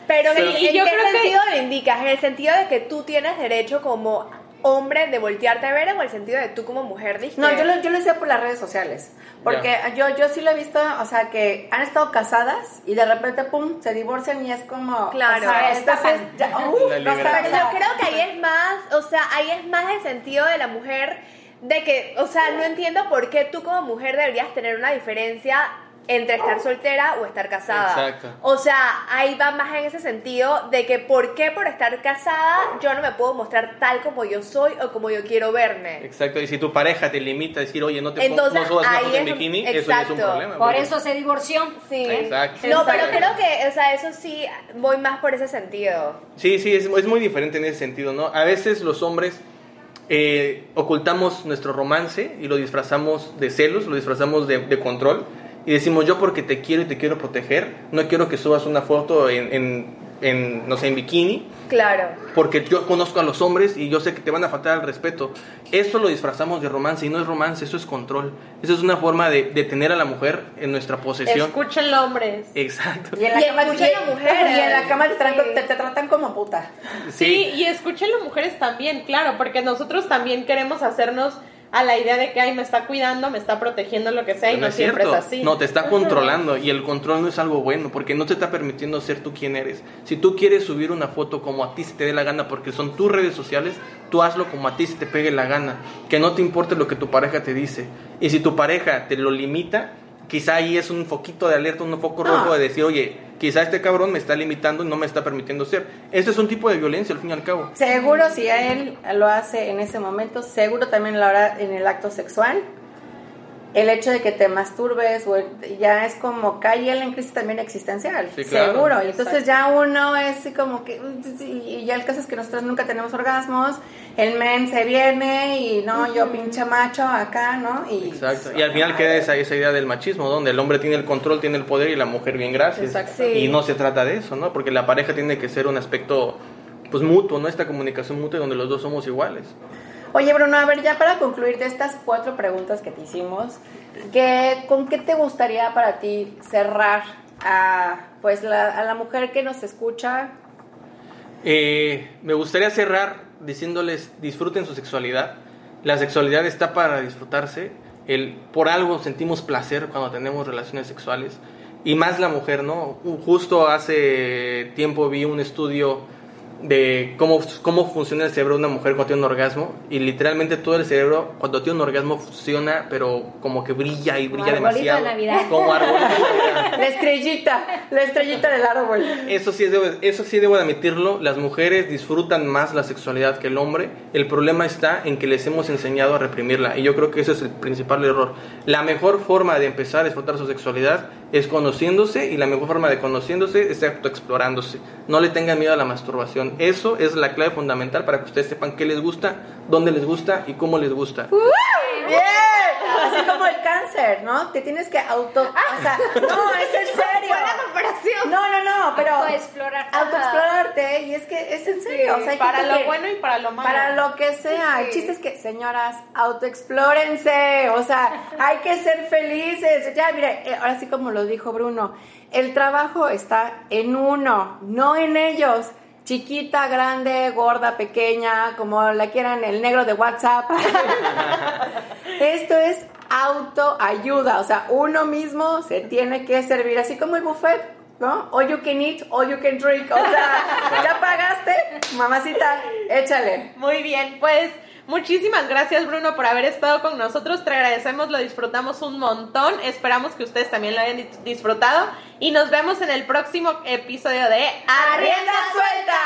Pero, ¿en, qué sentido lo indicas? ¿En el sentido de que tú tienes derecho como hombre de voltearte a ver o el sentido de tú como mujer dijiste? No, yo lo, yo lo decía por las redes sociales. Porque yo, yo sí lo he visto, o sea, que han estado casadas y de repente, pum, se divorcian y es como... Claro, o sea, entonces, ya, no sabes, yo creo que ahí es más, o sea, ahí es más el sentido de la mujer de que, o sea, no entiendo por qué tú como mujer deberías tener una diferencia entre estar soltera o estar casada. Exacto. O sea, ahí va más en ese sentido de que por qué por estar casada yo no me puedo mostrar tal como yo soy o como yo quiero verme. Exacto, y si tu pareja te limita a decir, oye, no te Entonces, no subas una en bikini, eso es un problema. Por eso se divorció. Sí. Exacto. No, pero creo que, o sea, eso sí, voy más por ese sentido. Sí, sí, es, es muy diferente en ese sentido, ¿no? A veces los hombres... Eh, ocultamos nuestro romance y lo disfrazamos de celos, lo disfrazamos de, de control y decimos yo porque te quiero y te quiero proteger, no quiero que subas una foto en, en, no sé, en bikini. Claro. Porque yo conozco a los hombres y yo sé que te van a faltar al respeto. Eso lo disfrazamos de romance y no es romance, eso es control. Eso es una forma de, de tener a la mujer en nuestra posesión. Escuchen hombres. Exacto. Y en la cama, escuchen mujeres. Y en la cama te, te, tratan como puta. Sí, sí y escuchen las mujeres también, claro, porque nosotros también queremos hacernos a la idea de que, ay, me está cuidando, me está protegiendo, lo que sea, y no, siempre es así. No, te está controlando y el control no es algo bueno porque no te está permitiendo ser tú quien eres. Si tú quieres subir una foto como a ti se te dé la gana porque son tus redes sociales, tú hazlo como a ti se te pegue la gana. Que no te importe lo que tu pareja te dice. Y si tu pareja te lo limita, quizá ahí es un foquito de alerta, un foco rojo de decir, oye, quizá este cabrón me está limitando y no me está permitiendo ser. Este es un tipo de violencia al fin y al cabo. Seguro si a él lo hace en ese momento, seguro también lo hará en el acto sexual el hecho de que te masturbes ya es como cae en crisis también existencial, seguro. Y entonces ya uno es como que, y ya el caso es que nosotros nunca tenemos orgasmos, el men se viene y no, yo pinche macho acá, ¿no? Y, Exacto. Y al final queda esa, esa idea del machismo, donde el hombre tiene el control, tiene el poder y la mujer bien gracias. Y no se trata de eso, ¿no? Porque la pareja tiene que ser un aspecto pues mutuo, ¿no? Esta comunicación mutua donde los dos somos iguales. Oye, Bruno, a ver, ya para concluir de estas cuatro preguntas que te hicimos, ¿qué, ¿con qué te gustaría para ti cerrar a, pues, la, a la mujer que nos escucha? Eh, me gustaría cerrar diciéndoles disfruten su sexualidad. La sexualidad está para disfrutarse. El, por algo sentimos placer cuando tenemos relaciones sexuales. Y más la mujer, ¿no? Justo hace tiempo vi un estudio de cómo, cómo funciona el cerebro de una mujer cuando tiene un orgasmo. Y literalmente todo el cerebro cuando tiene un orgasmo funciona pero como que brilla y brilla demasiado. Como arbolito la estrellita la estrellita del árbol. Eso sí debo, eso sí debo admitirlo. Las mujeres disfrutan más la sexualidad que el hombre. El problema está en que les hemos enseñado a reprimirla y yo creo que ese es el principal error. La mejor forma de empezar a disfrutar su sexualidad es conociéndose y la mejor forma de conociéndose es explorándose no le tengan miedo a la masturbación eso es la clave fundamental para que ustedes sepan qué les gusta, dónde les gusta y cómo les gusta. ¡Bien! Así como el cáncer, ¿no? Te tienes que auto... O sea, no, es en serio. No, no, no, pero... Autoexplorar. Autoexplorarte y es que es en serio. para lo bueno y para lo malo. Para lo que sea. El chiste es que, señoras, autoexplórense. O sea, hay que ser felices. Ya, mire, eh, ahora sí como lo dijo Bruno, el trabajo está en uno, no en ellos chiquita, grande, gorda, pequeña, como la quieran, el negro de WhatsApp. Esto es autoayuda, o sea, uno mismo se tiene que servir, así como el buffet, ¿no? All you can eat, all you can drink, o sea, ya pagaste, mamacita, échale. Muy bien, pues Muchísimas gracias Bruno por haber estado con nosotros, te agradecemos, lo disfrutamos un montón, esperamos que ustedes también lo hayan disfrutado. Y nos vemos en el próximo episodio de Arrienda Suelta.